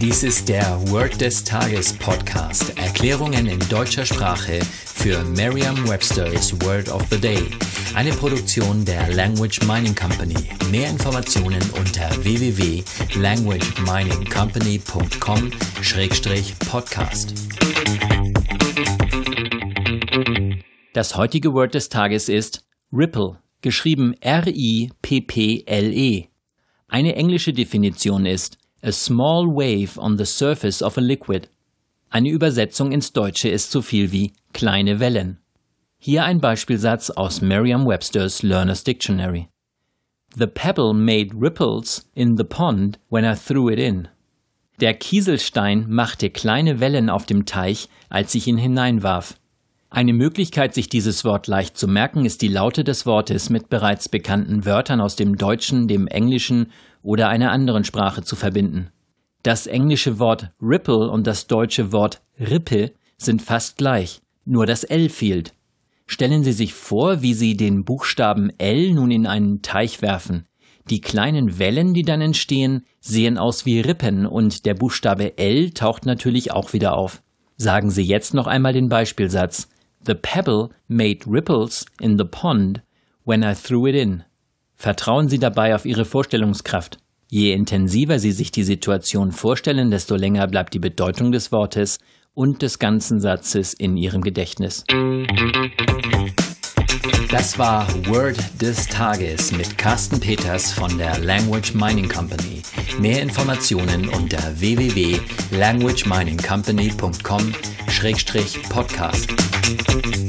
Dies ist der Word des Tages Podcast. Erklärungen in deutscher Sprache für Merriam-Webster's Word of the Day. Eine Produktion der Language Mining Company. Mehr Informationen unter www.languageminingcompany.com-podcast. Das heutige Word des Tages ist Ripple, geschrieben R-I-P-P-L-E. Eine englische Definition ist a small wave on the surface of a liquid. Eine Übersetzung ins Deutsche ist so viel wie kleine Wellen. Hier ein Beispielsatz aus Merriam-Webster's Learner's Dictionary. The pebble made ripples in the pond when I threw it in. Der Kieselstein machte kleine Wellen auf dem Teich, als ich ihn hineinwarf. Eine Möglichkeit, sich dieses Wort leicht zu merken, ist die Laute des Wortes mit bereits bekannten Wörtern aus dem Deutschen, dem Englischen oder einer anderen Sprache zu verbinden. Das englische Wort Ripple und das deutsche Wort Rippe sind fast gleich, nur das L fehlt. Stellen Sie sich vor, wie Sie den Buchstaben L nun in einen Teich werfen. Die kleinen Wellen, die dann entstehen, sehen aus wie Rippen und der Buchstabe L taucht natürlich auch wieder auf. Sagen Sie jetzt noch einmal den Beispielsatz. The pebble made ripples in the pond when I threw it in. Vertrauen Sie dabei auf Ihre Vorstellungskraft. Je intensiver Sie sich die Situation vorstellen, desto länger bleibt die Bedeutung des Wortes und des ganzen Satzes in Ihrem Gedächtnis. Das war Word des Tages mit Carsten Peters von der Language Mining Company. Mehr Informationen unter www.languageminingcompany.com-podcast.